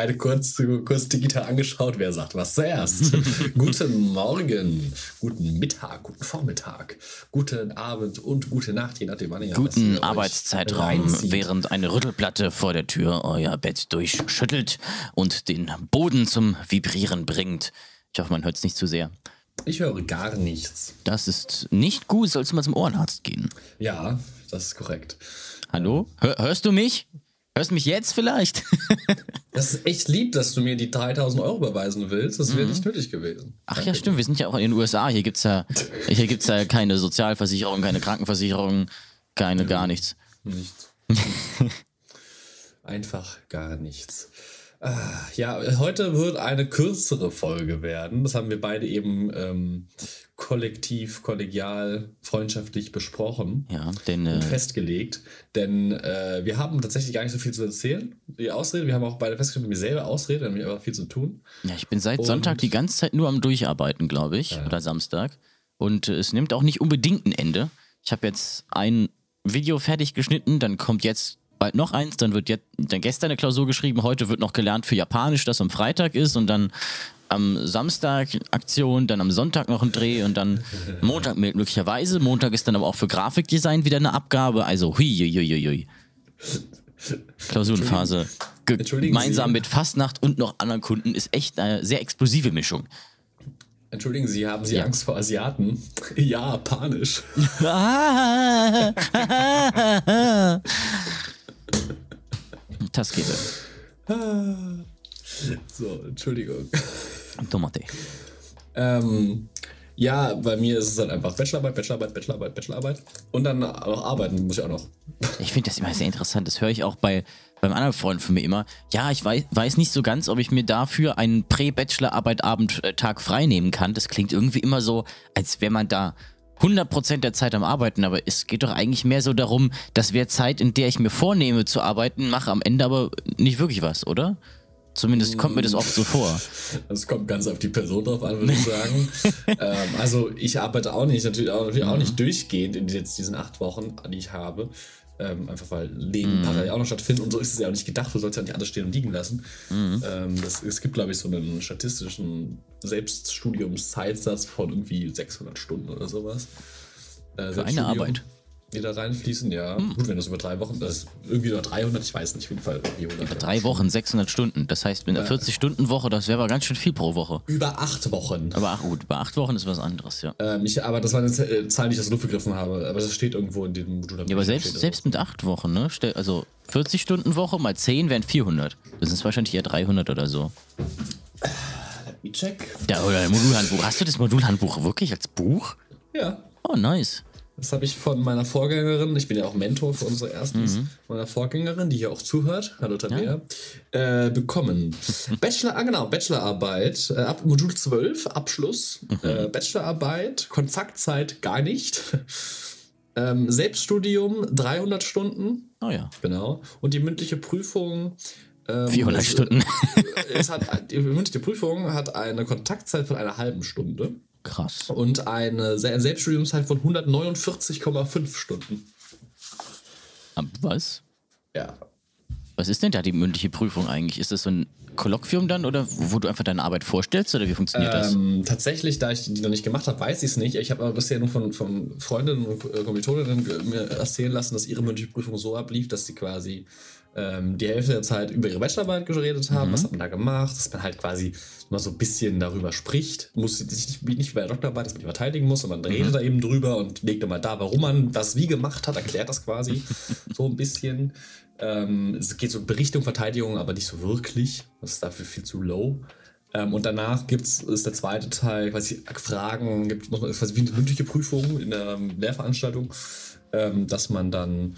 beide kurz, kurz digital angeschaut. Wer sagt was zuerst? guten Morgen, guten Mittag, guten Vormittag, guten Abend und gute Nacht, je nachdem, wann ihr Guten Arbeitszeitraum, während eine Rüttelplatte vor der Tür euer Bett durchschüttelt und den Boden zum Vibrieren bringt. Ich hoffe, man hört es nicht zu sehr. Ich höre gar nichts. Das ist nicht gut, sollst du mal zum Ohrenarzt gehen. Ja, das ist korrekt. Hallo? Hör, hörst du mich? Hörst du mich jetzt vielleicht? das ist echt lieb, dass du mir die 3000 Euro überweisen willst. Das wäre mhm. nicht nötig gewesen. Ach Danke. ja, stimmt. Wir sind ja auch in den USA. Hier gibt es ja, ja keine Sozialversicherung, keine Krankenversicherung, keine ja, gar nichts. Nichts. Einfach gar nichts. Ja, heute wird eine kürzere Folge werden. Das haben wir beide eben ähm, kollektiv, kollegial, freundschaftlich besprochen. Ja, denn. Äh, und festgelegt. Denn äh, wir haben tatsächlich gar nicht so viel zu erzählen. Die Ausrede, wir haben auch beide festgestellt, mir selber Ausrede, wir aber viel zu tun. Ja, ich bin seit und, Sonntag die ganze Zeit nur am Durcharbeiten, glaube ich. Ja. Oder Samstag. Und äh, es nimmt auch nicht unbedingt ein Ende. Ich habe jetzt ein Video fertig geschnitten, dann kommt jetzt bald noch eins, dann wird jetzt dann gestern eine Klausur geschrieben, heute wird noch gelernt für Japanisch, das am Freitag ist und dann am Samstag Aktion, dann am Sonntag noch ein Dreh und dann Montag möglicherweise. Montag ist dann aber auch für Grafikdesign wieder eine Abgabe. Also hui, hui, hui, hui. Klausurenphase. Gemeinsam mit Fastnacht und noch anderen Kunden ist echt eine sehr explosive Mischung. Entschuldigen Sie, haben Sie ja. Angst vor Asiaten? ja, panisch. Taskete. So, Entschuldigung. Tomate. Ähm, ja, bei mir ist es halt einfach Bachelorarbeit, Bachelorarbeit, Bachelorarbeit, Bachelorarbeit. Und dann auch arbeiten muss ich auch noch. Ich finde das immer sehr interessant. Das höre ich auch bei beim anderen Freund von mir immer. Ja, ich weiß, weiß nicht so ganz, ob ich mir dafür einen Prä-Bachelorarbeit-Abend-Tag äh, frei nehmen kann. Das klingt irgendwie immer so, als wäre man da 100% der Zeit am Arbeiten, aber es geht doch eigentlich mehr so darum, dass wer Zeit, in der ich mir vornehme zu arbeiten, mache am Ende aber nicht wirklich was, oder? Zumindest kommt mir das oft so vor. Das kommt ganz auf die Person drauf an, würde ich sagen. ähm, also ich arbeite auch nicht, natürlich auch, natürlich auch nicht durchgehend in jetzt diesen acht Wochen, die ich habe. Ähm, einfach weil Leben mm. parallel auch noch stattfindet und so ist es ja auch nicht gedacht. Du sollst ja nicht alles stehen und liegen lassen. Mm. Ähm, das, es gibt, glaube ich, so einen statistischen Selbststudiumszeitsatz von irgendwie 600 Stunden oder sowas. Äh, Für eine Arbeit die da reinfließen, ja. Hm. Gut, wenn das über drei Wochen, das ist irgendwie über 300, ich weiß nicht, auf jeden Fall irgendwie 100. Über drei Wochen, 600 Stunden. Das heißt, mit einer ja. 40-Stunden-Woche, das wäre aber ganz schön viel pro Woche. Über acht Wochen. Aber ach gut, über acht Wochen ist was anderes, ja. Ähm, ich, aber das war eine äh, Zahl, die ich aus der Luft gegriffen habe. Aber das steht irgendwo in dem Modul. Ja, aber selbst, selbst mit acht Wochen, ne? Also 40-Stunden-Woche mal 10 wären 400. Das ist wahrscheinlich eher 300 oder so. Let me check. Ja, oder Modulhandbuch. Hast du das Modulhandbuch wirklich als Buch? Ja. Oh, nice. Das habe ich von meiner Vorgängerin, ich bin ja auch Mentor für unsere Erstens, mhm. meiner Vorgängerin, die hier auch zuhört, hallo Tabea, ja. äh, bekommen. Bachelor, ah genau, Bachelorarbeit, äh, ab Modul 12, Abschluss, mhm. äh, Bachelorarbeit, Kontaktzeit gar nicht. Ähm, Selbststudium 300 Stunden. Oh ja. Genau. Und die mündliche Prüfung. Ähm, 400 ist, Stunden. es hat, die mündliche Prüfung hat eine Kontaktzeit von einer halben Stunde. Krass. Und eine Selbststudiumszeit von 149,5 Stunden. Was? Ja. Was ist denn da die mündliche Prüfung eigentlich? Ist das so ein Kolloquium dann oder wo du einfach deine Arbeit vorstellst oder wie funktioniert ähm, das? Tatsächlich, da ich die noch nicht gemacht habe, weiß ich es nicht. Ich habe aber bisher nur von, von Freundinnen und Kommilitoninnen mir erzählen lassen, dass ihre mündliche Prüfung so ablief, dass sie quasi ähm, die Hälfte der Zeit über ihre Bachelorarbeit geredet haben, mhm. was hat man da gemacht, dass man halt quasi mal so ein bisschen darüber spricht, muss sich nicht, nicht bei der Doktorarbeit, dass man die verteidigen muss, sondern man mhm. redet da eben drüber und legt immer da, warum man was wie gemacht hat, erklärt das quasi so ein bisschen. Ähm, es geht so in Berichtung, Verteidigung, aber nicht so wirklich. Das ist dafür viel zu low. Ähm, und danach gibt's, ist der zweite Teil, quasi Fragen, gibt, muss man, quasi wie eine mündliche Prüfung in der Lehrveranstaltung, ähm, dass man dann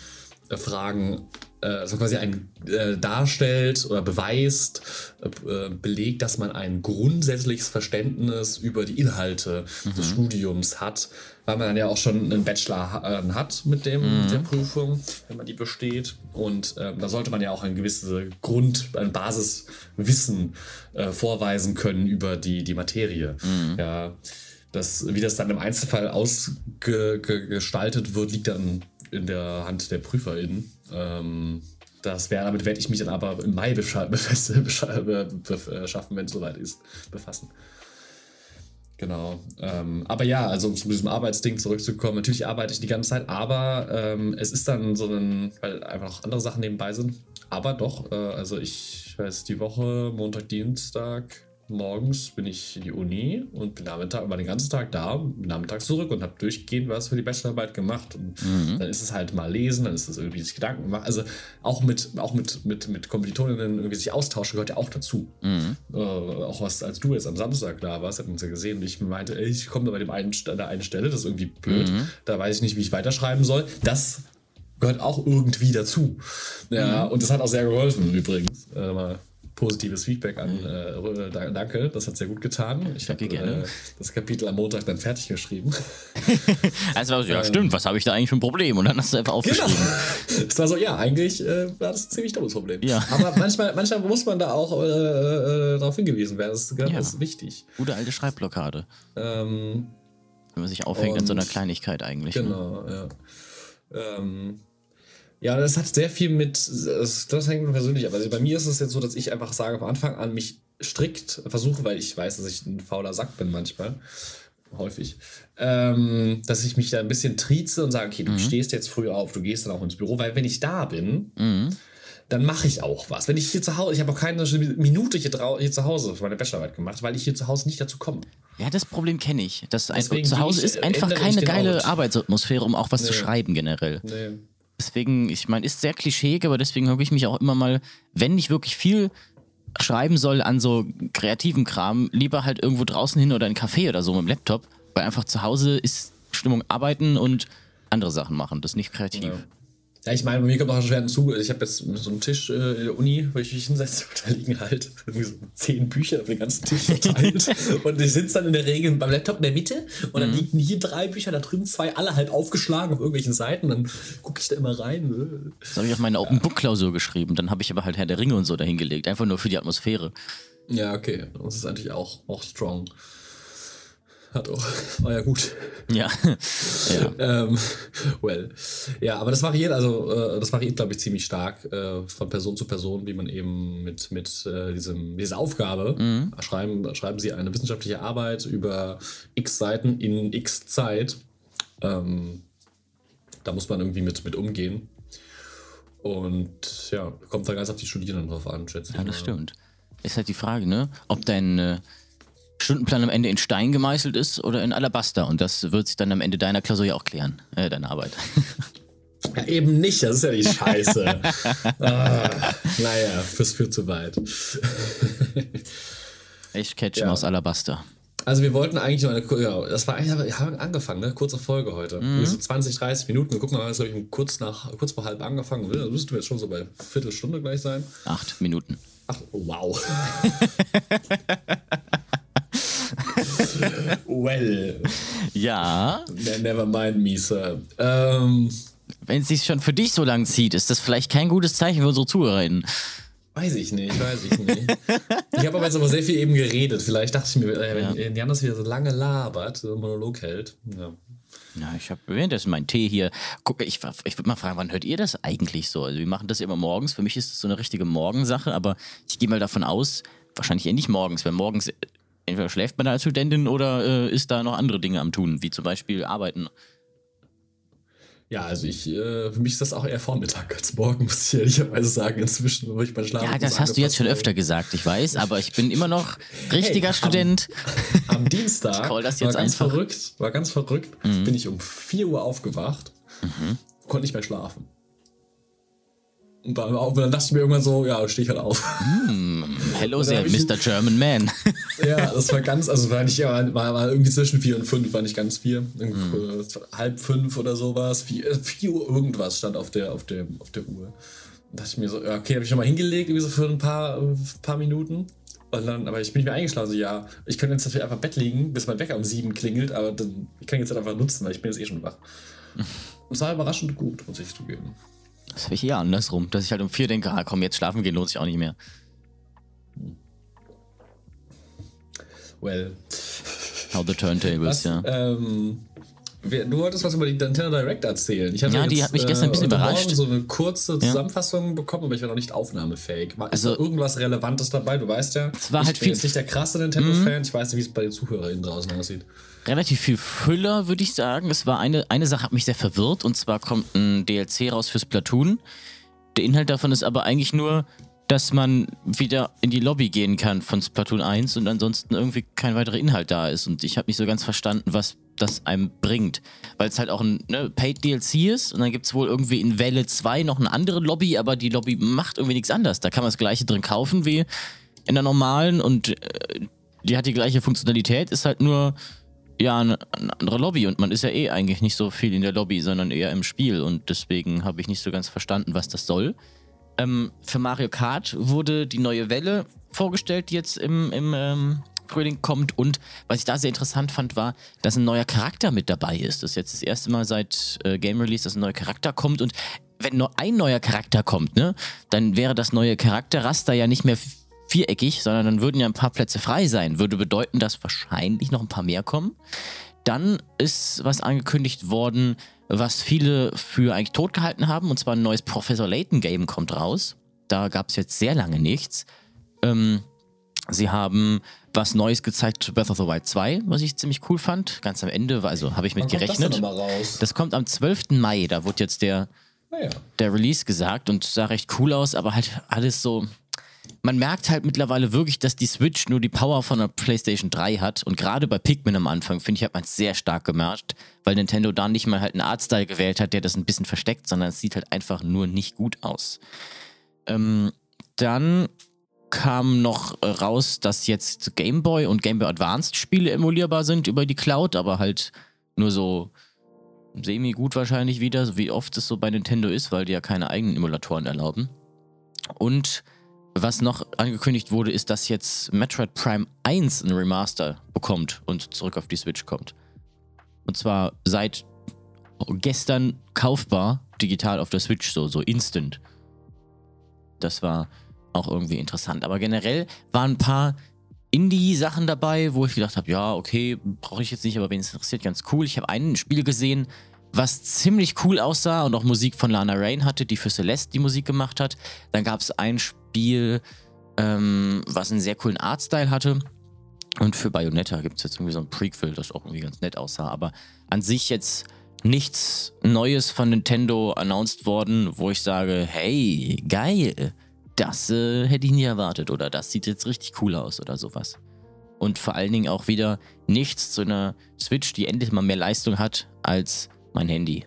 Fragen äh, also quasi ein, äh, darstellt oder beweist, äh, belegt, dass man ein grundsätzliches Verständnis über die Inhalte mhm. des Studiums hat, weil man dann ja auch schon einen Bachelor äh, hat mit dem, mhm. der Prüfung, wenn man die besteht. Und ähm, da sollte man ja auch ein gewisses Grund, ein Basiswissen äh, vorweisen können über die, die Materie. Mhm. Ja. Das, wie das dann im Einzelfall ausgestaltet wird, liegt dann in der Hand der PrüferInnen. Ähm, das wäre, damit werde ich mich dann aber im Mai beschaffen, wenn es soweit ist, befassen. Genau. Ähm, aber ja, also um zu diesem Arbeitsding zurückzukommen, natürlich arbeite ich die ganze Zeit, aber ähm, es ist dann so ein, weil einfach noch andere Sachen nebenbei sind. Aber doch, äh, also ich weiß, die Woche, Montag, Dienstag, morgens bin ich in die Uni und bin Nachmittag, war den ganzen Tag da, bin nachmittags zurück und habe durchgehend was für die Bachelorarbeit gemacht. Und mhm. dann ist es halt mal lesen, dann ist es irgendwie sich Gedanken machen. Also auch mit, auch mit, mit, mit Kommilitoninnen irgendwie sich austauschen gehört ja auch dazu. Mhm. Äh, auch was, als du jetzt am Samstag da warst, hatten uns ja gesehen und ich meinte, ey, ich komme da bei dem einen, an der einen Stelle, das ist irgendwie blöd, mhm. da weiß ich nicht, wie ich weiterschreiben soll. Das gehört auch irgendwie dazu. Ja, mhm. und das hat auch sehr geholfen übrigens. Äh, mal positives Feedback an. Mhm. Äh, danke, das hat sehr gut getan. Ich habe äh, das Kapitel am Montag dann fertig geschrieben. also, ja, ähm, stimmt, was habe ich da eigentlich für ein Problem? Und dann hast du einfach aufgeschrieben. Genau. Es war so, ja, eigentlich äh, war das ein ziemlich dummes Problem. Ja. Aber manchmal, manchmal muss man da auch äh, äh, darauf hingewiesen werden. Das ist, ja. das ist wichtig. Gute alte Schreibblockade. Ähm, Wenn man sich aufhängt an so einer Kleinigkeit eigentlich. Ne? Genau, ne? ja. Ähm, ja, das hat sehr viel mit, das, hängt mir persönlich ab. Also bei mir ist es jetzt so, dass ich einfach sage, von Anfang an mich strikt versuche, weil ich weiß, dass ich ein fauler Sack bin manchmal, häufig, ähm, dass ich mich da ein bisschen trieze und sage, okay, du mhm. stehst jetzt früh auf, du gehst dann auch ins Büro, weil wenn ich da bin, mhm. dann mache ich auch was. Wenn ich hier zu Hause, ich habe auch keine Minute hier, hier zu Hause für meine Bachelorarbeit gemacht, weil ich hier zu Hause nicht dazu komme. Ja, das Problem kenne ich. Das ein, zu Hause ich, ist einfach keine geile. Arbeitsatmosphäre, um auch was nee. zu schreiben generell. Nee. Deswegen, ich meine, ist sehr klischeeig, aber deswegen habe ich mich auch immer mal, wenn ich wirklich viel schreiben soll an so kreativen Kram, lieber halt irgendwo draußen hin oder in ein Café oder so mit dem Laptop, weil einfach zu Hause ist Stimmung arbeiten und andere Sachen machen. Das ist nicht kreativ. Ja. Ja, ich meine, bei mir kommt auch schon schwer hinzu. Ich habe jetzt so einen Tisch äh, in der Uni, wo ich mich hinsetze, und da liegen halt irgendwie so zehn Bücher auf den ganzen Tisch verteilt. und ich sitze dann in der Regel beim Laptop in der Mitte und dann mhm. liegen hier drei Bücher, da drüben zwei, alle halt aufgeschlagen auf irgendwelchen Seiten. Dann gucke ich da immer rein. Ne? Das habe ich auf meine Open Book Klausur geschrieben. Dann habe ich aber halt Herr der Ringe und so dahingelegt. Einfach nur für die Atmosphäre. Ja, okay. Das ist eigentlich auch, auch strong. Hat auch. War ja gut. Ja. ja. ähm, well. Ja, aber das variiert, also äh, das variiert, glaube ich, ziemlich stark äh, von Person zu Person, wie man eben mit, mit äh, diesem, dieser Aufgabe mhm. schreiben, schreiben sie eine wissenschaftliche Arbeit über x Seiten in x Zeit. Ähm, da muss man irgendwie mit, mit umgehen. Und ja, kommt da ganz auf die Studierenden drauf an, schätze ich. Ja, das mal. stimmt. Ist halt die Frage, ne? Ob dein äh, Stundenplan am Ende in Stein gemeißelt ist oder in Alabaster. Und das wird sich dann am Ende deiner Klausur ja auch klären, äh, deine Arbeit. Ja, eben nicht, das ist ja die Scheiße. ah, naja, das führt zu weit. Echt Catchen ja. aus Alabaster. Also wir wollten eigentlich noch eine, ja, das war eigentlich, wir haben angefangen, ne? kurze Folge heute. Mhm. So 20, 30 Minuten. Wir gucken mal, glaube ich kurz nach, kurz vor halb angefangen. Da müssten wir jetzt schon so bei Viertelstunde gleich sein. Acht Minuten. Ach, wow. Ja. Never mind me, Sir. Ähm, Wenn es sich schon für dich so lang zieht, ist das vielleicht kein gutes Zeichen für unsere ZuhörerInnen. Weiß ich nicht, weiß ich nicht. ich habe aber jetzt aber sehr viel eben geredet. Vielleicht dachte ich mir, äh, wenn ja. Jan das wieder so lange labert, so einen Monolog hält. Ja. Ja, ich habe währenddessen meinen Tee hier. Guck, ich, ich würde mal fragen, wann hört ihr das eigentlich so? Also wir machen das immer morgens. Für mich ist das so eine richtige Morgensache, aber ich gehe mal davon aus, wahrscheinlich eher nicht morgens, weil morgens entweder schläft man da als Studentin oder äh, ist da noch andere Dinge am tun, wie zum Beispiel arbeiten. Ja, also ich, äh, für mich ist das auch eher Vormittag als morgen, muss ich ehrlicherweise sagen, inzwischen, wo ich beim Schlafen. Ja, das hast du jetzt schon öfter gesagt, ich weiß, aber ich bin immer noch richtiger hey, Student. Am, am Dienstag war ganz einfach. verrückt, war ganz verrückt, mhm. bin ich um 4 Uhr aufgewacht, mhm. konnte nicht mehr schlafen. Und dann, und dann dachte ich mir irgendwann so, ja, stehe ich halt auf. Mm, hello there, Mr. German Man. ja, das war ganz, also war nicht, war, war irgendwie zwischen vier und fünf, war nicht ganz vier. Mm. Halb fünf oder sowas. Vier, äh, vier Uhr irgendwas stand auf der, auf der, auf der Uhr. Und dachte ich mir so, ja, okay, habe ich nochmal hingelegt, irgendwie so für ein paar, paar Minuten. Und dann, aber ich bin nicht mehr eingeschlafen, so, ja, ich könnte jetzt natürlich einfach im Bett liegen, bis mein Wecker um sieben klingelt, aber dann, ich kann jetzt halt einfach nutzen, weil ich bin jetzt eh schon wach. Es war überraschend gut, muss ich zugeben. Das habe ich eher andersrum, dass ich halt um vier denke, ah, komm, jetzt schlafen gehen lohnt sich auch nicht mehr. Well. How the turntables, Was, ja. Ähm, Du wolltest was über die Nintendo Direct erzählen. Ich ja, die jetzt, hat mich gestern ein bisschen äh, überrascht. so eine kurze Zusammenfassung ja. bekommen, aber ich war noch nicht aufnahmefähig. Ist also, irgendwas Relevantes dabei? Du weißt ja, es war ich halt bin viel jetzt nicht der krasse Nintendo-Fan. Mhm. Ich weiß nicht, wie es bei den ZuhörerInnen draußen aussieht. Relativ viel Füller, würde ich sagen. Es war eine, eine Sache, hat mich sehr verwirrt. Und zwar kommt ein DLC raus fürs Platoon. Der Inhalt davon ist aber eigentlich nur, dass man wieder in die Lobby gehen kann von Splatoon 1 und ansonsten irgendwie kein weiterer Inhalt da ist. Und ich habe nicht so ganz verstanden, was das einem bringt. Weil es halt auch ein ne, Paid DLC ist und dann gibt es wohl irgendwie in Welle 2 noch eine andere Lobby, aber die Lobby macht irgendwie nichts anders. Da kann man das gleiche drin kaufen wie in der normalen und äh, die hat die gleiche Funktionalität, ist halt nur ja eine, eine, andere Lobby und man ist ja eh eigentlich nicht so viel in der Lobby, sondern eher im Spiel und deswegen habe ich nicht so ganz verstanden, was das soll. Ähm, für Mario Kart wurde die neue Welle vorgestellt, die jetzt im, im ähm, Frühling kommt. Und was ich da sehr interessant fand, war, dass ein neuer Charakter mit dabei ist. Das ist jetzt das erste Mal seit äh, Game Release, dass ein neuer Charakter kommt. Und wenn nur ein neuer Charakter kommt, ne, dann wäre das neue Charakterraster ja nicht mehr viereckig, sondern dann würden ja ein paar Plätze frei sein. Würde bedeuten, dass wahrscheinlich noch ein paar mehr kommen. Dann ist was angekündigt worden, was viele für eigentlich tot gehalten haben, und zwar ein neues Professor Layton Game kommt raus. Da gab es jetzt sehr lange nichts. Ähm, sie haben was Neues gezeigt zu Breath of the Wild 2, was ich ziemlich cool fand. Ganz am Ende, also habe ich mit Wann gerechnet. Das, das, kommt am 12. Mai, da wurde jetzt der, ja. der Release gesagt und sah recht cool aus, aber halt alles so man merkt halt mittlerweile wirklich, dass die Switch nur die Power von der PlayStation 3 hat. Und gerade bei Pikmin am Anfang, finde ich, hat man es sehr stark gemerkt, weil Nintendo da nicht mal halt einen Artstyle gewählt hat, der das ein bisschen versteckt, sondern es sieht halt einfach nur nicht gut aus. Ähm, dann kam noch äh, raus, dass jetzt Game Boy und Game Boy Advanced Spiele emulierbar sind über die Cloud, aber halt nur so semi gut wahrscheinlich wieder, wie oft es so bei Nintendo ist, weil die ja keine eigenen Emulatoren erlauben. Und was noch angekündigt wurde, ist, dass jetzt Metroid Prime 1 ein Remaster bekommt und zurück auf die Switch kommt. Und zwar seit gestern kaufbar digital auf der Switch, so, so instant. Das war auch irgendwie interessant. Aber generell waren ein paar Indie-Sachen dabei, wo ich gedacht habe, ja, okay, brauche ich jetzt nicht, aber wenn es interessiert, ganz cool. Ich habe ein Spiel gesehen, was ziemlich cool aussah und auch Musik von Lana Rain hatte, die für Celeste die Musik gemacht hat. Dann gab es ein Spiel, ähm, was einen sehr coolen Artstyle hatte. Und für Bayonetta gibt es jetzt irgendwie so ein Prequel, das auch irgendwie ganz nett aussah. Aber an sich jetzt nichts Neues von Nintendo announced worden, wo ich sage, hey, geil, das äh, hätte ich nie erwartet oder das sieht jetzt richtig cool aus oder sowas. Und vor allen Dingen auch wieder nichts zu einer Switch, die endlich mal mehr Leistung hat als mein Handy.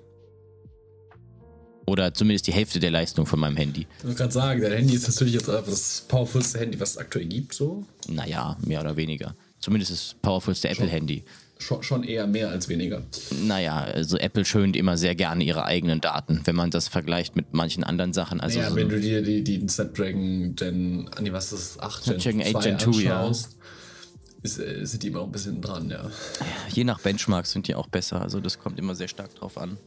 Oder zumindest die Hälfte der Leistung von meinem Handy. Ich wollte gerade sagen, dein Handy ist natürlich jetzt das powerfulste Handy, was es aktuell gibt, so? Naja, mehr oder weniger. Zumindest das powerfulste Apple-Handy. Schon, schon eher mehr als weniger. Naja, also Apple schönt immer sehr gerne ihre eigenen Daten, wenn man das vergleicht mit manchen anderen Sachen. Also ja, so wenn du dir die, die Snapdragon Gen, nee, was ist das, 8 Gen, Gen 8 Gen 2 ja. Ist, äh, sind die immer auch ein bisschen dran, ja. Je nach Benchmarks sind die auch besser, also das kommt immer sehr stark drauf an.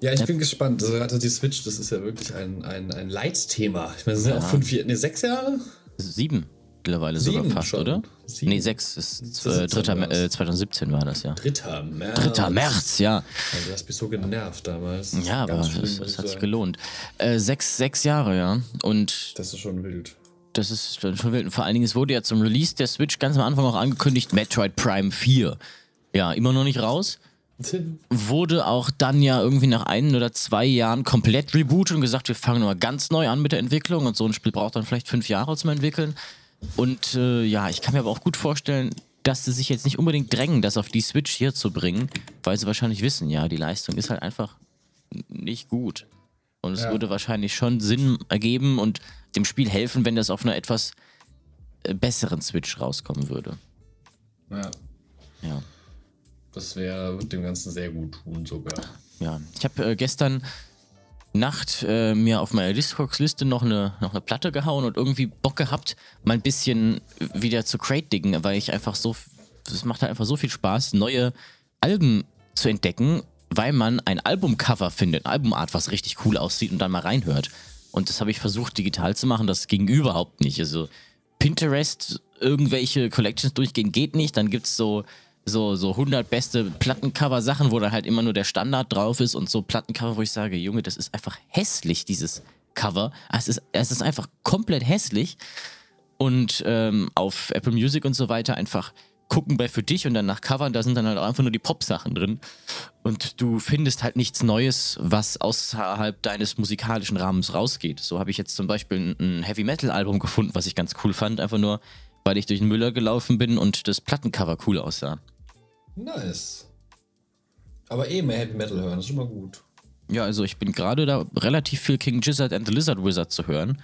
Ja, ich bin gespannt. Also gerade die Switch, das ist ja wirklich ein, ein, ein Leitthema. Ich meine, das sind ja auch fünf, nee, sechs Jahre? Sieben mittlerweile Sieben sogar fast, schon. oder? Sieben. Nee, sechs. Ist, äh, dritter, äh, 2017 war das, ja. Dritter März. Dritter März, ja. Also, du hast mich so genervt damals. Ja, aber das, das hat sich gelohnt. Äh, sechs, sechs Jahre, ja. Und das ist schon wild. Das ist schon wild. Und vor allen Dingen, es wurde ja zum Release der Switch ganz am Anfang auch angekündigt, Metroid Prime 4. Ja, immer noch nicht raus wurde auch dann ja irgendwie nach ein oder zwei Jahren komplett rebootet und gesagt, wir fangen mal ganz neu an mit der Entwicklung und so ein Spiel braucht dann vielleicht fünf Jahre zum Entwickeln. Und äh, ja, ich kann mir aber auch gut vorstellen, dass sie sich jetzt nicht unbedingt drängen, das auf die Switch hier zu bringen, weil sie wahrscheinlich wissen, ja, die Leistung ist halt einfach nicht gut. Und es ja. würde wahrscheinlich schon Sinn ergeben und dem Spiel helfen, wenn das auf einer etwas äh, besseren Switch rauskommen würde. Ja. Ja. Das wäre dem Ganzen sehr gut tun sogar. Ja, ich habe äh, gestern Nacht äh, mir auf meiner Discogs-Liste noch eine, noch eine Platte gehauen und irgendwie Bock gehabt, mal ein bisschen wieder zu crate-diggen, weil ich einfach so, es macht halt einfach so viel Spaß, neue Alben zu entdecken, weil man ein Albumcover findet, Albumart, was richtig cool aussieht und dann mal reinhört. Und das habe ich versucht digital zu machen, das ging überhaupt nicht. Also Pinterest, irgendwelche Collections durchgehen geht nicht, dann gibt es so so, so 100 beste Plattencover-Sachen, wo dann halt immer nur der Standard drauf ist und so Plattencover, wo ich sage, Junge, das ist einfach hässlich, dieses Cover. Es ist, es ist einfach komplett hässlich. Und ähm, auf Apple Music und so weiter einfach gucken bei für dich und dann nach Covern, da sind dann halt auch einfach nur die Pop-Sachen drin. Und du findest halt nichts Neues, was außerhalb deines musikalischen Rahmens rausgeht. So habe ich jetzt zum Beispiel ein Heavy Metal-Album gefunden, was ich ganz cool fand, einfach nur, weil ich durch den Müller gelaufen bin und das Plattencover cool aussah. Nice. Aber eh mehr Heavy Metal hören, das ist schon mal gut. Ja, also ich bin gerade da relativ viel King Gizzard and the Lizard Wizard zu hören.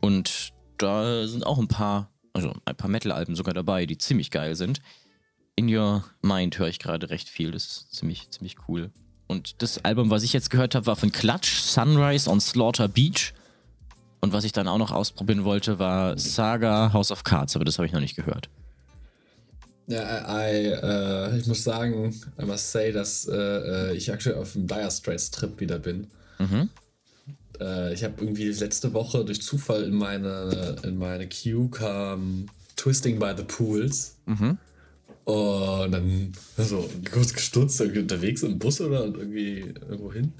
Und da sind auch ein paar, also ein paar Metal-Alben sogar dabei, die ziemlich geil sind. In Your Mind höre ich gerade recht viel, das ist ziemlich, ziemlich cool. Und das Album, was ich jetzt gehört habe, war von Clutch, Sunrise on Slaughter Beach. Und was ich dann auch noch ausprobieren wollte, war Saga House of Cards, aber das habe ich noch nicht gehört. Ja, I, uh, ich muss sagen, I must say, dass uh, ich aktuell auf dem Dire Straits Trip wieder bin. Mhm. Uh, ich habe irgendwie letzte Woche durch Zufall in meine, in meine Queue kam Twisting by the Pools. Mhm. Und dann so kurz gestutzt, irgendwie unterwegs im Bus oder irgendwie irgendwo hin.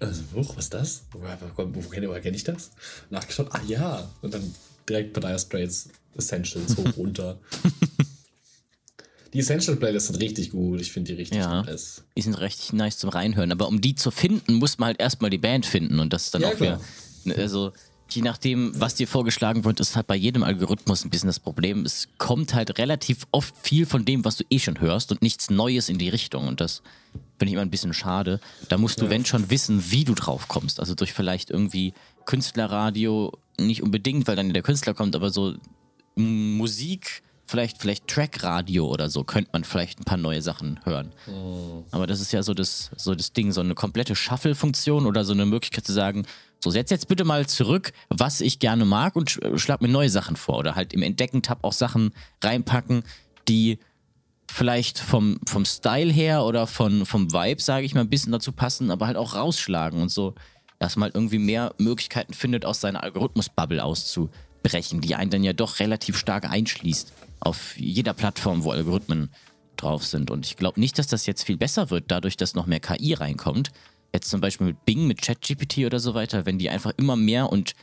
Also, hoch, was ist das? Woher, woher, woher kenne ich das? Nachgeschaut, ah ja. Und dann direkt bei Dire Straits Essentials hoch runter. Die Essential Playlists sind richtig gut. Ich finde die richtig ja, nice. Die sind richtig nice zum Reinhören. Aber um die zu finden, muss man halt erstmal die Band finden. Und das ist dann ja, auch wieder. Ne, also, je nachdem, was dir vorgeschlagen wird, ist halt bei jedem Algorithmus ein bisschen das Problem. Es kommt halt relativ oft viel von dem, was du eh schon hörst und nichts Neues in die Richtung. Und das finde ich immer ein bisschen schade. Da musst du, ja. wenn schon, wissen, wie du drauf kommst. Also durch vielleicht irgendwie Künstlerradio, nicht unbedingt, weil dann der Künstler kommt, aber so Musik vielleicht, vielleicht Trackradio oder so, könnte man vielleicht ein paar neue Sachen hören. Oh. Aber das ist ja so das, so das Ding, so eine komplette Shuffle-Funktion oder so eine Möglichkeit zu sagen, so setz jetzt bitte mal zurück, was ich gerne mag und sch schlag mir neue Sachen vor. Oder halt im Entdecken-Tab auch Sachen reinpacken, die vielleicht vom, vom Style her oder von, vom Vibe, sage ich mal, ein bisschen dazu passen, aber halt auch rausschlagen und so, dass man halt irgendwie mehr Möglichkeiten findet, aus seiner Algorithmus-Bubble auszubrechen, die einen dann ja doch relativ stark einschließt auf jeder Plattform, wo Algorithmen drauf sind. Und ich glaube nicht, dass das jetzt viel besser wird, dadurch, dass noch mehr KI reinkommt. Jetzt zum Beispiel mit Bing, mit ChatGPT oder so weiter, wenn die einfach immer mehr und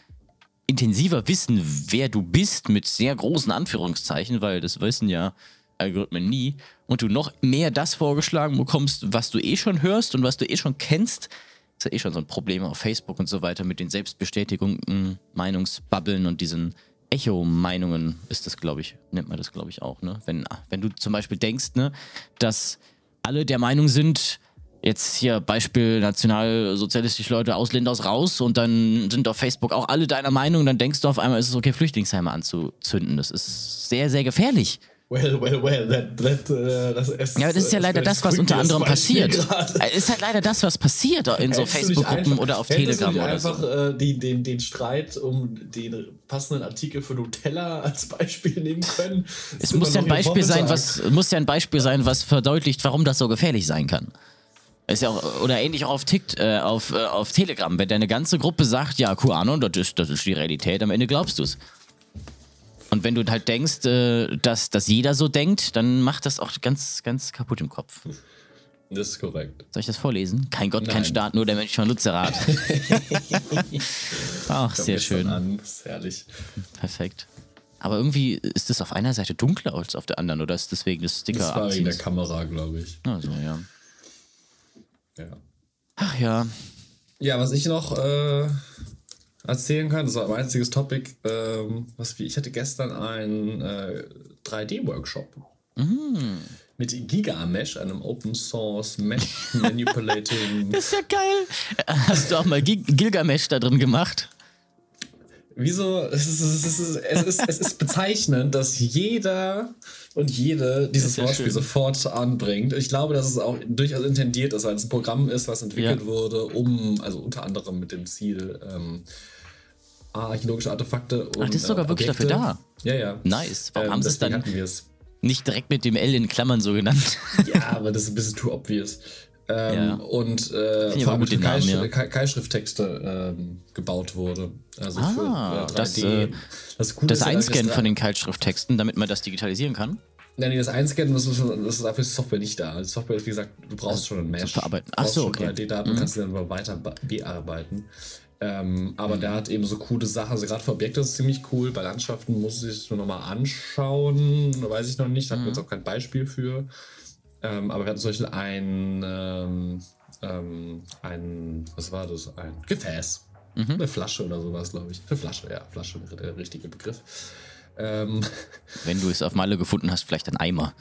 intensiver wissen, wer du bist, mit sehr großen Anführungszeichen, weil das wissen ja Algorithmen nie, und du noch mehr das vorgeschlagen bekommst, was du eh schon hörst und was du eh schon kennst, ist ja eh schon so ein Problem auf Facebook und so weiter mit den Selbstbestätigungen, Meinungsbubbeln und diesen Echo-Meinungen ist das, glaube ich, nennt man das, glaube ich, auch. Ne? Wenn, wenn du zum Beispiel denkst, ne, dass alle der Meinung sind, jetzt hier Beispiel nationalsozialistische Leute aus Lindau raus und dann sind auf Facebook auch alle deiner Meinung, dann denkst du auf einmal, ist es okay, Flüchtlingsheime anzuzünden. Das ist sehr, sehr gefährlich. Well, well, well, that, that, uh, das ist, ja, das ist ja leider das, was unter anderem passiert. Es ist halt leider das, was passiert in so Facebook-Gruppen oder auf Telegram oder einfach so. Äh, die, den, den Streit um den passenden Artikel für Nutella als Beispiel nehmen können. Es muss ja ein Beispiel sein, was muss ja ein Beispiel sein, was verdeutlicht, warum das so gefährlich sein kann. Ist ja auch, oder ähnlich auch auf, TikTok, äh, auf, äh, auf Telegram. Wenn deine ganze Gruppe sagt, ja, QAnon, das ist, das ist die Realität, am Ende glaubst du es. Und wenn du halt denkst, äh, dass, dass jeder so denkt, dann macht das auch ganz, ganz kaputt im Kopf. Das ist korrekt. Soll ich das vorlesen? Kein Gott, Nein. kein Staat, nur der Mensch von Lutzerat. Ach, sehr schön. An. Das ist herrlich. Perfekt. Aber irgendwie ist das auf einer Seite dunkler als auf der anderen, oder ist deswegen das Sticker Das war wegen der Kamera, glaube ich. Also, ja. Ja. Ach ja. Ja, was ich noch äh, erzählen kann. Das war mein einziges Topic. Ähm, was wie, ich hatte gestern einen äh, 3D-Workshop. Mm. Mit Gigamesh, einem Open Source Mesh Manipulating. das ist ja geil. Hast du auch mal Gil Gilgamesh da drin gemacht? Wieso? Es ist, es, ist, es, ist, es ist bezeichnend, dass jeder und jede dieses Wortspiel sofort anbringt. Ich glaube, dass es auch durchaus intendiert ist, weil es ein Programm ist, was entwickelt ja. wurde, um, also unter anderem mit dem Ziel, ähm, archäologische Artefakte und. Ach, das ist sogar wirklich Objekte. dafür da. Ja, ja. Nice. Warum ähm, haben sie es dann nicht direkt mit dem L in Klammern so genannt? ja, aber das ist ein bisschen too obvious. Ähm, ja. Und äh, vor allem Kai, ja. Keilschrifttexte ähm, gebaut wurde. Also ah, für, äh, das, äh, das, das Einscannen von den Keilschrifttexten, damit man das digitalisieren kann? Nein, nee, das Einscannen, das ist, das ist dafür ist die Software nicht da. Die Software ist, wie gesagt, du brauchst also, schon ein Mesh. Verarbeiten. Ach so, okay. 3D-Daten mhm. kannst du dann weiter bearbeiten. Ähm, aber mhm. der hat eben so coole Sachen. Also gerade für Objekte ist es ziemlich cool. Bei Landschaften muss ich es nur nochmal anschauen. Weiß ich noch nicht. Da mhm. habe jetzt auch kein Beispiel für. Ähm, aber wir hatten zum Beispiel ein, ähm, ähm, ein, was war das? Ein Gefäß. Mhm. Eine Flasche oder sowas, glaube ich. Eine Flasche, ja, Flasche wäre der richtige Begriff. Ähm, Wenn du es auf Malle gefunden hast, vielleicht ein Eimer.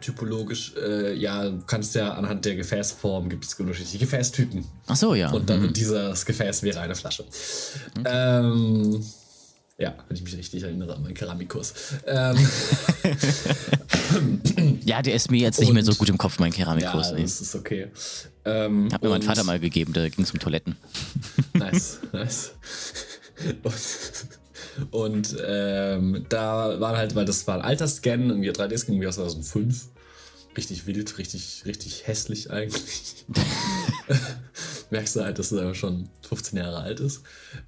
Typologisch, äh, ja, du kannst ja anhand der Gefäßform gibt es unterschiedliche Gefäßtypen. Ach so, ja. Und dann mhm. dieses Gefäß wäre eine Flasche. Okay. Ähm, ja, wenn ich mich richtig erinnere an meinen Keramikkurs. Ähm, ja, der ist mir jetzt nicht mehr so gut im Kopf, mein Keramikkurs. Ja, das ist okay. Ähm, Hat mir mein Vater mal gegeben, da ging es um Toiletten. nice, nice. Und und ähm, da war halt, weil das war ein alter Scan, irgendwie 3D-Scan, irgendwie aus 2005. Richtig wild, richtig, richtig hässlich eigentlich. Merkst du halt, dass er schon 15 Jahre alt ist.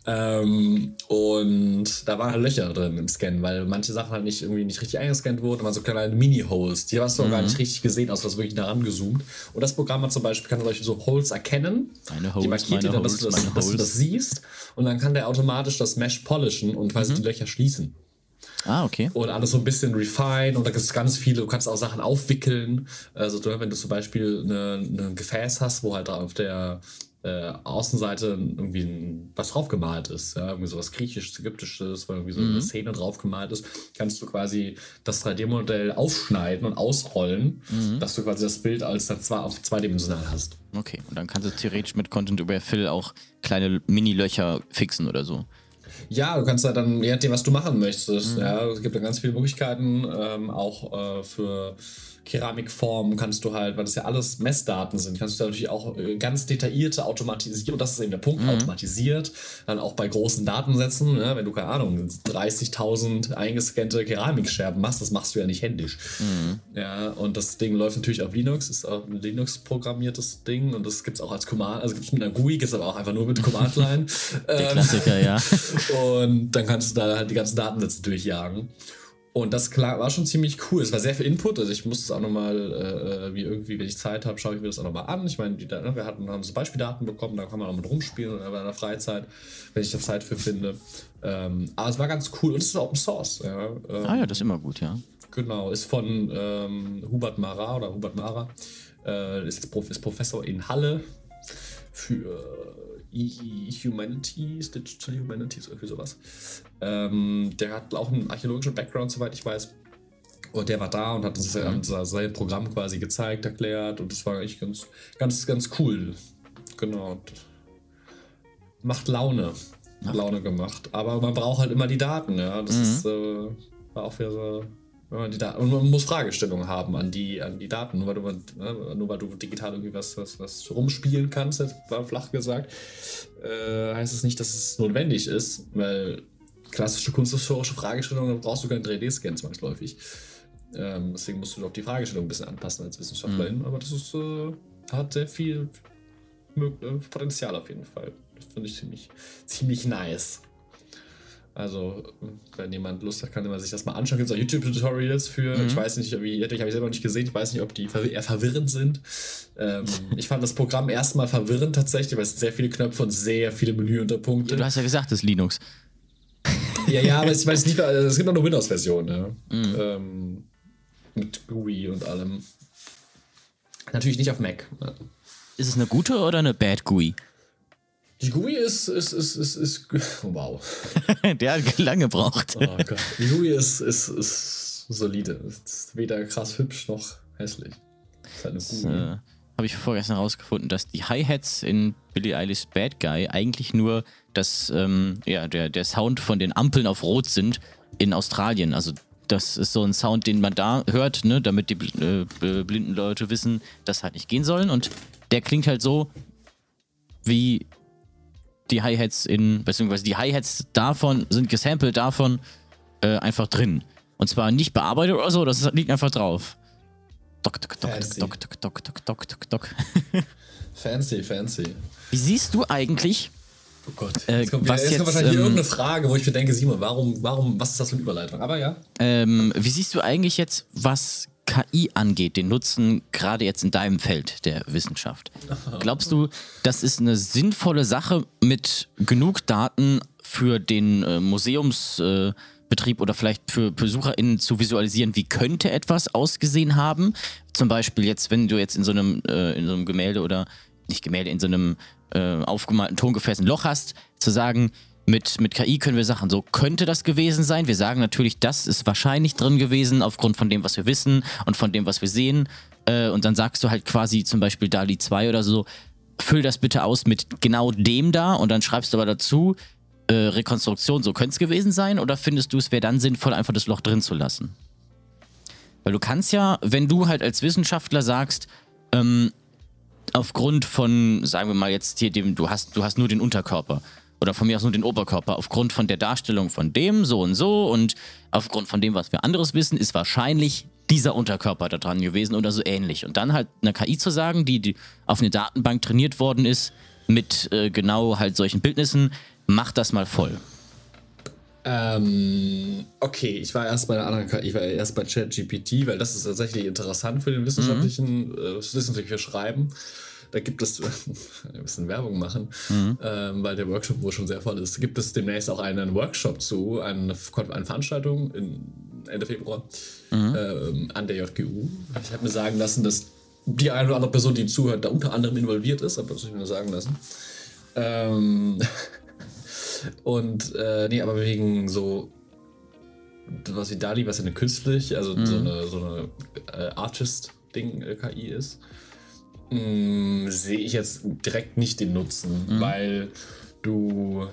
Ähm, und da waren halt Löcher drin im Scan, weil manche Sachen halt nicht irgendwie nicht richtig eingescannt wurden. Da waren so kleine Mini-Holes. Die hast du mhm. auch gar nicht richtig gesehen, außer du hast wirklich daran gezoomt. Und das Programm hat zum Beispiel, kann Beispiel so Holes erkennen. Meine Holes, die markiert dir dann, dass, Holes, du das, dass du das siehst. Und dann kann der automatisch das Mesh polishen und quasi mhm. die Löcher schließen. Ah, okay. Und alles so ein bisschen refine und da gibt es ganz viele, du kannst auch Sachen aufwickeln. Also wenn du zum Beispiel ein Gefäß hast, wo halt auf der äh, Außenseite irgendwie ein, was draufgemalt ist, ja, irgendwie sowas Griechisches, Ägyptisches, weil irgendwie so mhm. eine Szene draufgemalt ist, kannst du quasi das 3D-Modell aufschneiden und ausrollen, mhm. dass du quasi das Bild als dann zwar auf zweidimensional hast. Okay, und dann kannst du theoretisch mit Content über Fill auch kleine Mini-Löcher fixen oder so. Ja, du kannst da dann, je nachdem, was du machen möchtest, mhm. ja, es gibt dann ganz viele Möglichkeiten, ähm, auch äh, für Keramikformen kannst du halt, weil das ja alles Messdaten sind, kannst du natürlich auch äh, ganz detaillierte automatisieren, und das ist eben der Punkt, mhm. automatisiert, dann auch bei großen Datensätzen, ne, wenn du, keine Ahnung, 30.000 eingescannte Keramikscherben machst, das machst du ja nicht händisch. Mhm. Ja, und das Ding läuft natürlich auf Linux, ist auch ein Linux-programmiertes Ding und das gibt es auch als Command, also gibt es mit einer GUI, gibt es aber auch einfach nur mit Command-Line. der Klassiker, ja. und dann kannst du da halt die ganzen Datensätze durchjagen. Und das klar, war schon ziemlich cool. Es war sehr viel Input. Also ich musste es auch nochmal, äh, äh, wie irgendwie, wenn ich Zeit habe, schaue ich mir das auch nochmal an. Ich meine, ne, wir hatten, haben so Beispieldaten bekommen, da kann man auch mit rumspielen oder in der Freizeit, wenn ich da Zeit für finde. Ähm, aber es war ganz cool und es ist Open Source. Ja. Ähm, ah ja, das ist immer gut, ja. Genau, ist von ähm, Hubert Mara oder Hubert Mara. Äh, ist, ist Professor in Halle für Humanities, Digital Humanities, irgendwie sowas. Ähm, der hat auch einen archäologischen Background, soweit ich weiß. Und der war da und hat uns mhm. sein Programm quasi gezeigt, erklärt und das war eigentlich ganz, ganz, ganz cool. Genau. Macht Laune. Ach. Laune gemacht. Aber man braucht halt immer die Daten, ja. Das mhm. ist, äh, war auch wieder so und man muss Fragestellungen haben an die, an die Daten. Nur weil, du, ne, nur weil du digital irgendwie was, was, was rumspielen kannst, war flach gesagt, äh, heißt es nicht, dass es notwendig ist, weil klassische kunsthistorische Fragestellungen brauchst du keinen 3D-Scan zwangsläufig. Ähm, deswegen musst du doch die Fragestellung ein bisschen anpassen als Wissenschaftlerin. Mhm. Aber das ist, äh, hat sehr viel äh, Potenzial auf jeden Fall. Das finde ich ziemlich, ziemlich nice. Also, wenn jemand Lust hat, kann man sich das mal anschauen. Es gibt auch YouTube-Tutorials für, mhm. ich weiß nicht, wie, ich habe ich selber nicht gesehen, ich weiß nicht, ob die eher verwirrend sind. Ähm, ich fand das Programm erstmal verwirrend tatsächlich, weil es sehr viele Knöpfe und sehr viele Menüunterpunkte. Du hast ja gesagt, das ist Linux. Ja, ja, aber ich weiß nicht, es gibt auch eine Windows-Version, ja. Mhm. Ähm, mit GUI und allem. Natürlich nicht auf Mac. Ist es eine gute oder eine Bad GUI? Die GUI ist, ist, ist, ist, ist wow. Der hat lange gebraucht. Oh Gott. Die GUI ist, ist, ist solide. Ist weder krass hübsch noch hässlich. Ist halt eine das, äh, Habe ich vorgestern herausgefunden, dass die Hi-Hats in Billie Eilish Bad Guy eigentlich nur das, ähm, ja, der, der Sound von den Ampeln auf Rot sind in Australien. Also das ist so ein Sound, den man da hört, ne, damit die äh, blinden Leute wissen, dass halt nicht gehen sollen. Und der klingt halt so, wie die Hi-Hats in, beziehungsweise die Hi-Hats davon sind gesampelt davon äh, einfach drin. Und zwar nicht bearbeitet oder so, das liegt einfach drauf. Doc, doc, doc, fancy. doc, doc, doc, doc, doc, doc, fancy, fancy. Wie siehst du eigentlich? Oh Gott, äh, jetzt äh, kommt, wieder, was jetzt, kommt wahrscheinlich ähm, irgendeine Frage, wo ich mir denke, Simon, warum, warum, was ist das für eine Überleitung? Aber ja. Ähm, wie siehst du eigentlich jetzt, was KI angeht, den Nutzen gerade jetzt in deinem Feld der Wissenschaft? Glaubst du, das ist eine sinnvolle Sache mit genug Daten für den äh, Museumsbetrieb äh, oder vielleicht für BesucherInnen zu visualisieren, wie könnte etwas ausgesehen haben? Zum Beispiel jetzt, wenn du jetzt in so einem, äh, in so einem Gemälde oder nicht Gemälde, in so einem äh, aufgemalten Tongefäß ein Loch hast, zu sagen, mit, mit KI können wir Sachen, so könnte das gewesen sein. Wir sagen natürlich, das ist wahrscheinlich drin gewesen, aufgrund von dem, was wir wissen und von dem, was wir sehen. Äh, und dann sagst du halt quasi zum Beispiel DALI 2 oder so, füll das bitte aus mit genau dem da und dann schreibst du aber dazu, äh, Rekonstruktion, so könnte es gewesen sein. Oder findest du, es wäre dann sinnvoll, einfach das Loch drin zu lassen? Weil du kannst ja, wenn du halt als Wissenschaftler sagst, ähm, aufgrund von, sagen wir mal jetzt hier, dem, du hast, du hast nur den Unterkörper oder von mir aus nur den Oberkörper, aufgrund von der Darstellung von dem so und so und aufgrund von dem, was wir anderes wissen, ist wahrscheinlich dieser Unterkörper da dran gewesen oder so ähnlich. Und dann halt eine KI zu sagen, die, die auf eine Datenbank trainiert worden ist, mit äh, genau halt solchen Bildnissen, macht das mal voll. Ähm, okay, ich war erst bei der anderen, KI, ich war erst bei ChatGPT, weil das ist tatsächlich interessant für den wissenschaftlichen, mhm. äh, wissenschaftliche Schreiben. Da gibt es, ein bisschen Werbung machen, mhm. ähm, weil der Workshop wohl schon sehr voll ist. Gibt es demnächst auch einen Workshop zu, eine, eine Veranstaltung in Ende Februar mhm. ähm, an der JGU. Ich habe mir sagen lassen, dass die eine oder andere Person, die zuhört, da unter anderem involviert ist, aber das muss ich mir sagen lassen. Ähm, und äh, nee, aber wegen so was wie Dali, was ja eine künstlich, also mhm. so eine, so eine äh, Artist-Ding-KI äh, ist, mm, sehe ich jetzt direkt nicht den Nutzen, mhm. weil du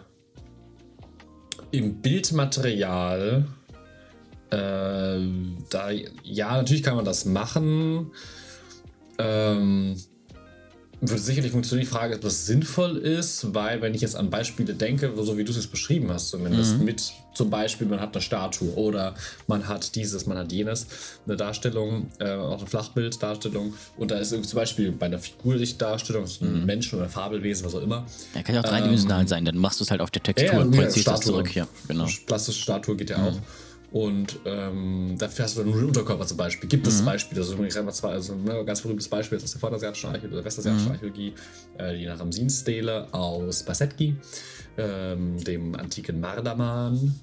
im Bildmaterial äh, da ja natürlich kann man das machen ähm, würde sicherlich funktionieren. Die Frage ist, ob das sinnvoll ist, weil wenn ich jetzt an Beispiele denke, so wie du es jetzt beschrieben hast, zumindest mhm. mit zum Beispiel, man hat eine Statue oder man hat dieses, man hat jenes, eine Darstellung, äh, auch eine Flachbilddarstellung und da ist zum Beispiel bei einer Figurlichtdarstellung, ein mhm. Menschen oder ein Fabelwesen, was auch immer. Ja, kann ja auch dreidimensional ähm, sein, dann machst du es halt auf der Textur ja, und projizierst das zurück. Ja, genau. Plastische Statue geht ja mhm. auch. Und ähm, dafür hast du nur den Unterkörper zum Beispiel. Gibt es mhm. Beispiele, also ich sage mal also ein ne, ganz berühmtes Beispiel ist aus der vorderasiatischen Archäologie oder westasiatischen mhm. Archäologie, äh, die nach Ramsin-Stele aus Basetki, ähm, dem antiken Mardaman.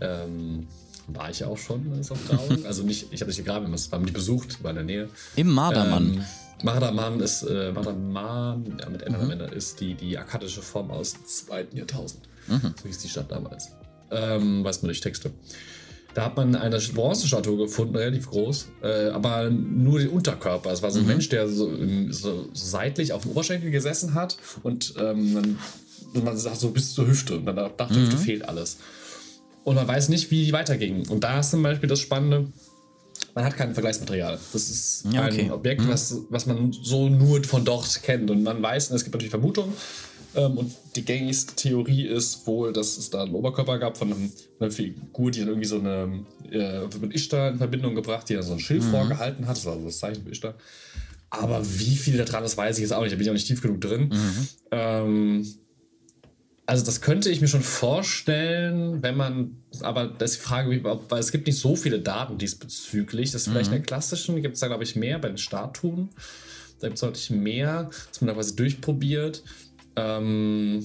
Ähm, war ich auch schon als auf Trauung. also nicht, ich habe nicht gegraben, wir haben die besucht, war in der Nähe. Im Mardaman. Ähm, Mardaman ist, äh, Mardaman, ja, mit Ende mhm. Ende, ist die, die akkadische Form aus dem zweiten Jahrtausend. Mhm. So hieß die Stadt damals. Ähm, weiß man durch Texte. Da hat man eine Bronzestatue gefunden, relativ groß, äh, aber nur den Unterkörper. Es war so ein mhm. Mensch, der so, so, seitlich auf dem Oberschenkel gesessen hat und ähm, man sagt so bis zur Hüfte und dann dachte mhm. Hüfte fehlt alles. Und man weiß nicht, wie die weiterging. Und da ist zum Beispiel das Spannende, man hat kein Vergleichsmaterial. Das ist ja, okay. ein Objekt, mhm. was, was man so nur von dort kennt. Und man weiß, es gibt natürlich Vermutungen, und die gängigste Theorie ist wohl, dass es da einen Oberkörper gab von einem, einer Figur, die dann irgendwie so eine, äh, mit Ishtar in Verbindung gebracht, die dann so ein Schild mhm. vorgehalten hat. Das war so das Zeichen für Ishtar. Aber wie viel da dran ist, weiß ich jetzt auch nicht. Da bin ich auch nicht tief genug drin. Mhm. Ähm, also das könnte ich mir schon vorstellen, wenn man, aber das ist die Frage, weil es gibt nicht so viele Daten diesbezüglich. Das ist vielleicht mhm. in der klassischen, gibt es da glaube ich mehr bei den Statuen. Da gibt es deutlich mehr, dass man da quasi durchprobiert. Ähm,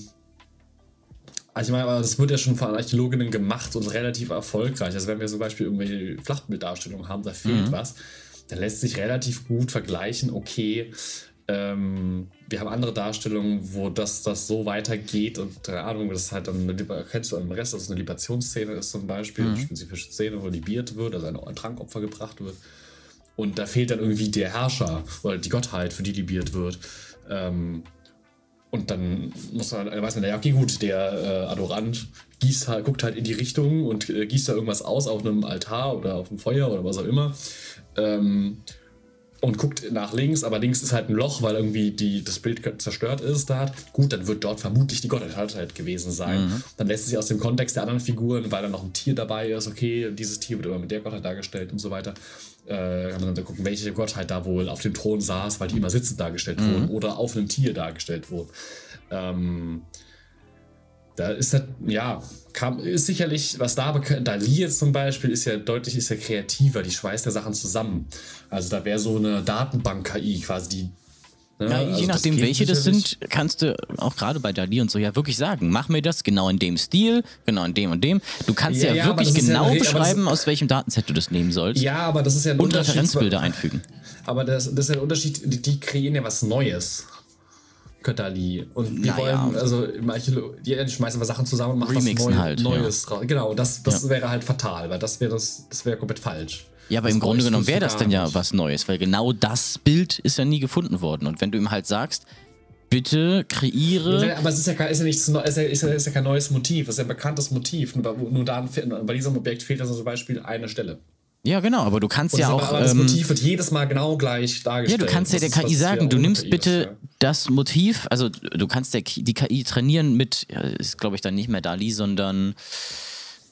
also ich meine, aber das wird ja schon von Archäologinnen gemacht und relativ erfolgreich. Also wenn wir zum Beispiel irgendwelche Flachbilddarstellungen haben, da fehlt mhm. was, dann lässt sich relativ gut vergleichen, okay, ähm, wir haben andere Darstellungen, wo das, das so weitergeht und keine Ahnung, das ist halt dann eine, kennst du am Rest, dass es eine Libationsszene ist zum Beispiel, mhm. eine spezifische Szene, wo libiert wird, also ein, ein Trankopfer gebracht wird. Und da fehlt dann irgendwie der Herrscher oder die Gottheit, für die libiert wird. Ähm, und dann muss man, weiß man, ja, okay, gut, der äh, Adorant gießt halt, guckt halt in die Richtung und äh, gießt da irgendwas aus auf einem Altar oder auf dem Feuer oder was auch immer. Ähm, und guckt nach links, aber links ist halt ein Loch, weil irgendwie die, das Bild zerstört ist da. Gut, dann wird dort vermutlich die Gottheit gewesen sein. Mhm. Dann lässt es sich aus dem Kontext der anderen Figuren, weil da noch ein Tier dabei ist, okay, dieses Tier wird immer mit der Gottheit dargestellt und so weiter, äh, kann man dann gucken, welche Gottheit da wohl auf dem Thron saß, weil die immer sitzend dargestellt mhm. wurden oder auf einem Tier dargestellt wurden. Ähm, da ist das, ja, kam, ist sicherlich, was da Dali jetzt zum Beispiel ist ja deutlich, ist ja kreativer, die schweißt ja Sachen zusammen. Also da wäre so eine Datenbank-KI quasi, die ja, ja, also je nachdem, welche das sind, kannst du auch gerade bei Dali und so ja wirklich sagen, mach mir das genau in dem Stil, genau in dem und dem. Du kannst ja, ja wirklich genau ja, beschreiben, aus welchem Datenset du das nehmen sollst. Ja, aber das ist ja ein Und Referenzbilder einfügen. Aber das, das ist ja ein Unterschied, die, die kreieren ja was Neues. Kötterli. Und die naja. wollen, also manche, die, schmeißen aber Sachen zusammen und machen Remixen was Neu, halt, Neues ja. Genau, das, das ja. wäre halt fatal, weil das wäre das, das wäre komplett falsch. Ja, aber das im Grunde genommen wäre das dann ja was Neues, weil genau das Bild ist ja nie gefunden worden. Und wenn du ihm halt sagst, bitte kreiere. Aber es ist ja, ist ja, nichts, ist ja, ist ja, ist ja kein neues Motiv, es ist ja ein bekanntes Motiv. Nur, nur da, bei diesem Objekt fehlt also zum Beispiel eine Stelle. Ja, genau, aber du kannst und ja auch. Aber das ähm, Motiv wird jedes Mal genau gleich dargestellt. Ja, du kannst ja der KI sagen, du nimmst bitte. Das Motiv, also du kannst der, die KI trainieren mit, ist glaube ich dann nicht mehr Dali, sondern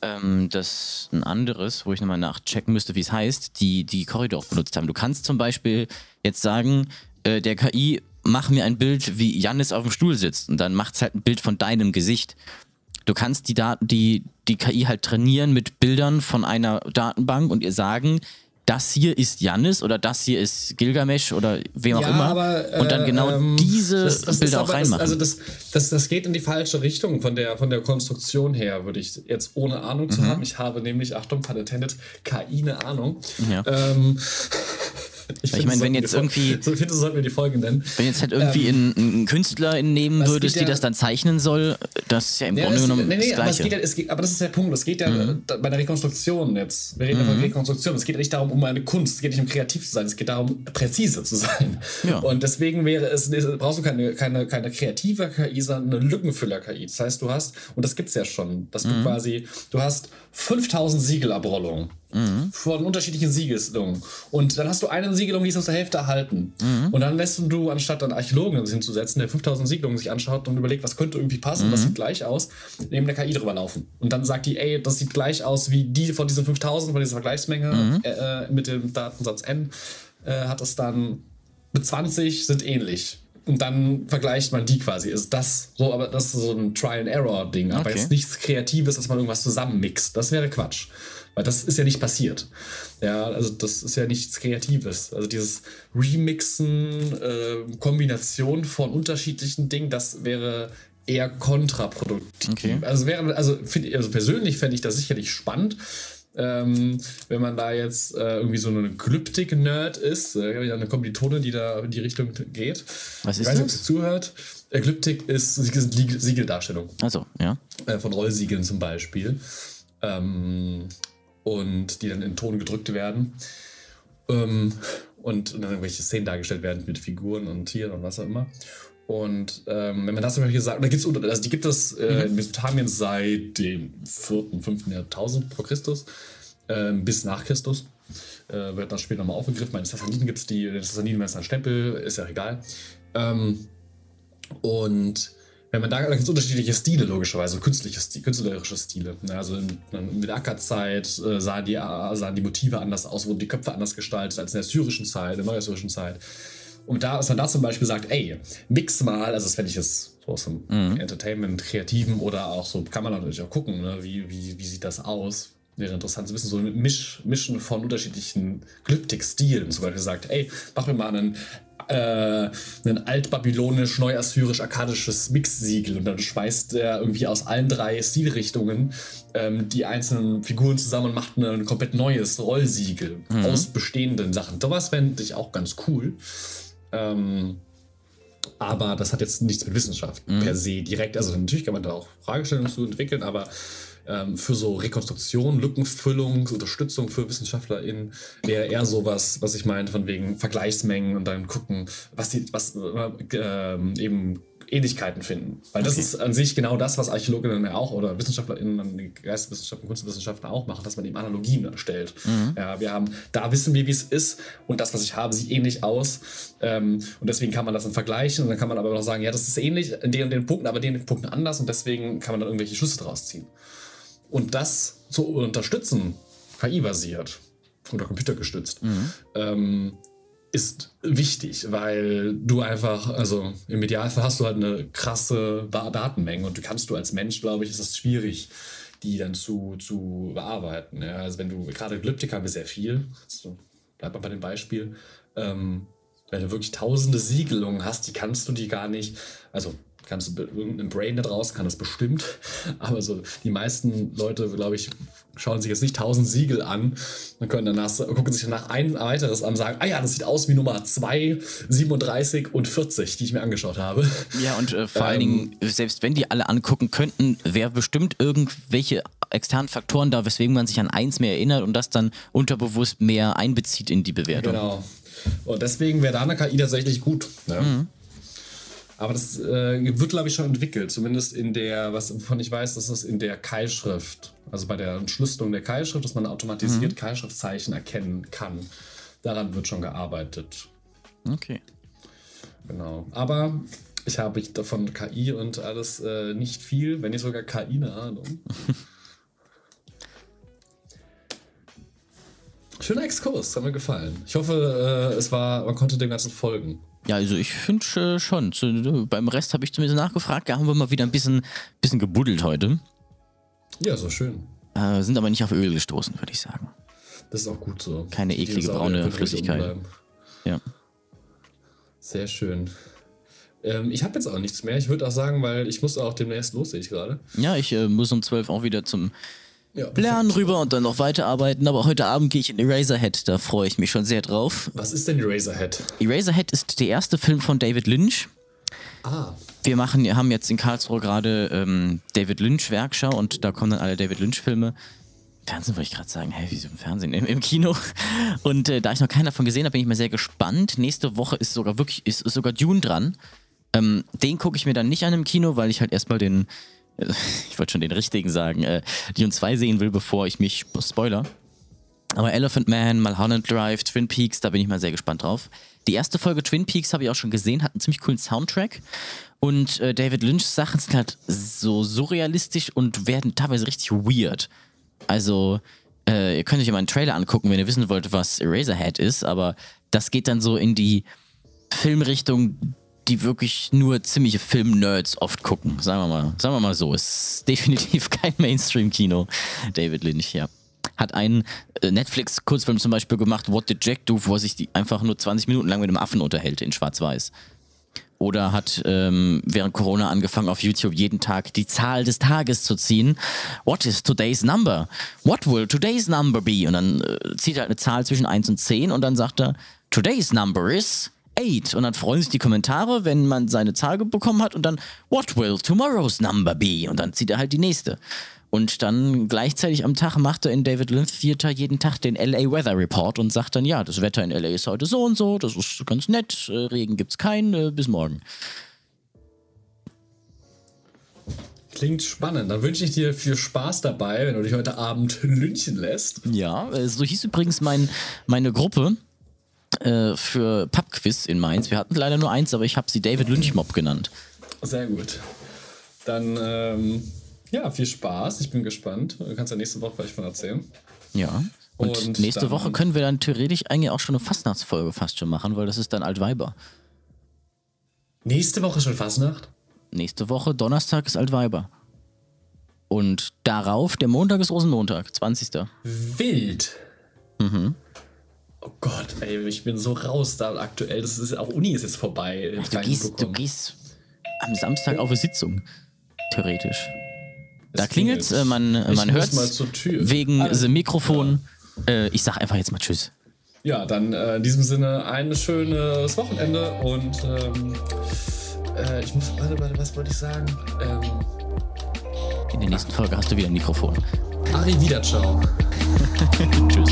ähm, das ein anderes, wo ich nochmal nachchecken müsste, wie es heißt, die die Korridor benutzt haben. Du kannst zum Beispiel jetzt sagen, äh, der KI, mach mir ein Bild, wie Jannis auf dem Stuhl sitzt und dann macht es halt ein Bild von deinem Gesicht. Du kannst die, Daten, die, die KI halt trainieren mit Bildern von einer Datenbank und ihr sagen, das hier ist Jannis oder das hier ist Gilgamesh oder wem auch ja, immer. Aber, äh, und dann genau ähm, diese das, das Bilder auch reinmachen. Das, also das, das, das geht in die falsche Richtung von der, von der Konstruktion her, würde ich jetzt ohne Ahnung mhm. zu haben. Ich habe nämlich, Achtung, pun intended, KI eine Ahnung. Ja. Ähm, ich, ich meine, wenn jetzt irgendwie. So finde, sollten wir die Folge nennen. Wenn jetzt halt irgendwie ähm, einen Künstler nehmen würdest, ja, die das dann zeichnen soll, das ist ja im ja, Grunde genommen. Nee, nee, das aber, ja, geht, aber, das ist der Punkt. Es geht ja mhm. bei der Rekonstruktion jetzt. Wir reden mhm. ja von Rekonstruktion. Es geht ja nicht darum, um eine Kunst. Es geht nicht um kreativ zu sein. Es geht darum, präzise zu sein. Ja. Und deswegen wäre es, brauchst du keine, keine, keine kreative KI, sondern eine Lückenfüller-KI. Das heißt, du hast, und das gibt es ja schon, dass mhm. du quasi, du hast 5000 Siegelabrollungen mhm. von unterschiedlichen Siegelungen. Und dann hast du eine Siegelung, die ist aus der Hälfte erhalten. Mhm. Und dann lässt du, anstatt einen Archäologen hinzusetzen, der 5000 Siegelungen sich anschaut und überlegt, was könnte irgendwie passen, mhm. was sieht gleich aus, neben der KI drüber laufen. Und dann sagt die, ey, das sieht gleich aus wie die von diesen 5000, von dieser Vergleichsmenge mhm. äh, mit dem Datensatz N, äh, hat es dann mit 20 sind ähnlich. Und dann vergleicht man die quasi. Ist das so, aber das ist so ein Trial-and-Error-Ding. Aber okay. jetzt nichts Kreatives, dass man irgendwas zusammenmixt. Das wäre Quatsch. Weil das ist ja nicht passiert. Ja, also das ist ja nichts Kreatives. Also dieses Remixen, äh, Kombination von unterschiedlichen Dingen, das wäre eher kontraproduktiv. Okay. Also wäre, also, find, also persönlich fände ich das sicherlich spannend. Ähm, wenn man da jetzt äh, irgendwie so eine Glyptik-Nerd ist, äh, eine Kommilitone, die da in die Richtung geht. Was ist ich weiß nicht, ob sie zuhört. Äh, Glyptik ist Siegeldarstellung. Also, ja. Äh, von Rollsiegeln zum Beispiel. Ähm, und die dann in Ton gedrückt werden. Ähm, und, dann irgendwelche Szenen dargestellt werden mit Figuren und Tieren und was auch immer. Und ähm, wenn man das zum Beispiel sagt, da gibt's, also die gibt es äh, mhm. in Mesopotamien seit dem 4., 5. Jahrtausend vor Christus äh, bis nach Christus. Äh, wird dann später nochmal aufgegriffen. Bei den Sassaniden gibt es die, den Sassaniden ist ein Stempel, ist ja egal. Ähm, und wenn man da, da gibt es unterschiedliche Stile, logischerweise, künstliche Stile, künstlerische Stile. Also in, in der Ackerzeit äh, sahen, die, äh, sahen die Motive anders aus, wurden die Köpfe anders gestaltet als in der syrischen Zeit, in der neuassyrischen Zeit. Und da, dass man da zum Beispiel sagt, ey, mix mal, also das fände ich jetzt so aus dem mhm. Entertainment, Kreativen oder auch so, kann man natürlich auch gucken, ne? wie, wie, wie sieht das aus? Wäre interessant zu wissen, so ein Misch, Mischen von unterschiedlichen Glyptik-Stilen. Zum Beispiel sagt, ey, mach mir mal einen äh, ein altbabylonisch, neuassyrisch, akkadisches Mix-Siegel und dann schweißt er irgendwie aus allen drei Stilrichtungen ähm, die einzelnen Figuren zusammen und macht ein komplett neues Rollsiegel mhm. aus bestehenden Sachen. Sowas fände ich auch ganz cool. Ähm, aber das hat jetzt nichts mit Wissenschaft mhm. per se direkt. Also natürlich kann man da auch Fragestellungen zu entwickeln, aber ähm, für so Rekonstruktion, Lückenfüllung, Unterstützung für WissenschaftlerInnen wäre eher sowas, was ich meinte, von wegen Vergleichsmengen und dann gucken, was die, was äh, eben Ähnlichkeiten finden. Weil das okay. ist an sich genau das, was Archäologinnen ja auch oder WissenschaftlerInnen, Geisteswissenschaften, Kunstwissenschaften auch machen, dass man eben Analogien erstellt. Mhm. Ja, wir haben, da wissen wir, wie es ist und das, was ich habe, sieht ähnlich aus. Ähm, und deswegen kann man das dann vergleichen und dann kann man aber noch sagen, ja, das ist ähnlich in den und den Punkten, aber in den Punkten anders und deswegen kann man dann irgendwelche Schlüsse draus ziehen. Und das zu unterstützen, KI-basiert oder computergestützt, mhm. ähm, ist wichtig, weil du einfach, also im Idealfall hast du halt eine krasse Datenmenge und du kannst du als Mensch, glaube ich, ist es schwierig, die dann zu, zu bearbeiten. Ja? Also wenn du, gerade Glyptik haben wir sehr viel, also bleib mal bei dem Beispiel, ähm, wenn du wirklich tausende Siegelungen hast, die kannst du die gar nicht, also kannst du irgendein Brain da draußen kann das bestimmt, aber so die meisten Leute, glaube ich, schauen sich jetzt nicht tausend Siegel an und können danach gucken sich danach ein weiteres an und sagen, ah ja, das sieht aus wie Nummer 2, 37 und 40, die ich mir angeschaut habe. Ja, und äh, vor ähm, allen Dingen, selbst wenn die alle angucken könnten, wäre bestimmt irgendwelche externen Faktoren da, weswegen man sich an eins mehr erinnert und das dann unterbewusst mehr einbezieht in die Bewertung. Genau. Und deswegen wäre da eine KI tatsächlich gut. Ne? Mhm. Aber das äh, wird, glaube ich, schon entwickelt. Zumindest in der, was von ich weiß, das ist in der Keilschrift. Also bei der Entschlüsselung der Keilschrift, dass man automatisiert mhm. Keilschriftzeichen erkennen kann. Daran wird schon gearbeitet. Okay. Genau. Aber ich habe davon KI und alles äh, nicht viel, wenn nicht sogar KI eine Ahnung. Schöner Exkurs, hat mir gefallen. Ich hoffe, äh, es war, man konnte dem Ganzen folgen. Ja, also ich finde äh, schon. Zu, beim Rest habe ich zumindest nachgefragt. Da haben wir mal wieder ein bisschen, bisschen gebuddelt heute. Ja, so schön. Äh, sind aber nicht auf Öl gestoßen, würde ich sagen. Das ist auch gut so. Keine eklige braune Flüssigkeit. Ja. Sehr schön. Ähm, ich habe jetzt auch nichts mehr. Ich würde auch sagen, weil ich muss auch demnächst los, sehe ich gerade. Ja, ich äh, muss um 12 auch wieder zum ja, lernen rüber und dann noch weiterarbeiten. Aber heute Abend gehe ich in Eraserhead, da freue ich mich schon sehr drauf. Was ist denn Eraserhead? Eraserhead ist der erste Film von David Lynch. Ah. Wir machen, haben jetzt in Karlsruhe gerade ähm, David Lynch Werkschau und da kommen dann alle David Lynch Filme. Fernsehen wollte ich gerade sagen, hey, wieso im Fernsehen? Im, im Kino. Und äh, da ich noch keinen davon gesehen habe, bin ich mal sehr gespannt. Nächste Woche ist sogar wirklich, ist, ist sogar Dune dran. Ähm, den gucke ich mir dann nicht an im Kino, weil ich halt erstmal den ich wollte schon den richtigen sagen, äh, Dune 2 sehen will, bevor ich mich spoiler. Aber Elephant Man, Mulholland Drive, Twin Peaks, da bin ich mal sehr gespannt drauf. Die erste Folge Twin Peaks habe ich auch schon gesehen, hat einen ziemlich coolen Soundtrack. Und äh, David Lynch's Sachen sind halt so surrealistisch und werden teilweise richtig weird. Also, äh, ihr könnt euch mal einen Trailer angucken, wenn ihr wissen wollt, was Eraserhead ist, aber das geht dann so in die Filmrichtung, die wirklich nur ziemliche Film-Nerds oft gucken. Sagen wir mal, sagen wir mal so. Es ist definitiv kein Mainstream-Kino. David Lynch, ja. Hat einen äh, Netflix-Kurzfilm zum Beispiel gemacht, What Did Jack Do, wo er sich einfach nur 20 Minuten lang mit einem Affen unterhält in Schwarz-Weiß. Oder hat ähm, während Corona angefangen, auf YouTube jeden Tag die Zahl des Tages zu ziehen. What is today's number? What will today's number be? Und dann äh, zieht er halt eine Zahl zwischen 1 und 10 und dann sagt er, today's number is 8. Und dann freuen sich die Kommentare, wenn man seine Zahl bekommen hat und dann, what will tomorrow's number be? Und dann zieht er halt die nächste. Und dann gleichzeitig am Tag macht er in David Lynch Theater jeden Tag den LA Weather Report und sagt dann, ja, das Wetter in LA ist heute so und so, das ist ganz nett, äh, Regen gibt's keinen, äh, bis morgen. Klingt spannend. Dann wünsche ich dir viel Spaß dabei, wenn du dich heute Abend lynchen lässt. Ja, äh, so hieß übrigens mein, meine Gruppe äh, für Pubquiz in Mainz. Wir hatten leider nur eins, aber ich habe sie David Lynch Mob genannt. Sehr gut. Dann, ähm, ja, viel Spaß. Ich bin gespannt. Du kannst ja nächste Woche vielleicht von erzählen. Ja. Und, Und nächste Woche können wir dann theoretisch eigentlich auch schon eine Fastnachtsfolge fast schon machen, weil das ist dann Altweiber. Nächste Woche schon Fastnacht? Nächste Woche, Donnerstag ist Altweiber. Und darauf, der Montag ist Rosenmontag, 20. Wild. Mhm. Oh Gott, ey, ich bin so raus da aktuell. Das ist auch Uni ist jetzt vorbei. Du gehst, du gehst am Samstag auf eine Sitzung, theoretisch. da klingelt äh, man, man hört wegen also, Mikrofon. Ja. Äh, ich sag einfach jetzt mal Tschüss. Ja, dann äh, in diesem Sinne ein schönes Wochenende und ähm, äh, ich muss, warte, warte, was wollte ich sagen? Ähm, in der nächsten Folge hast du wieder ein Mikrofon. Ari, wieder, ciao. Tschüss.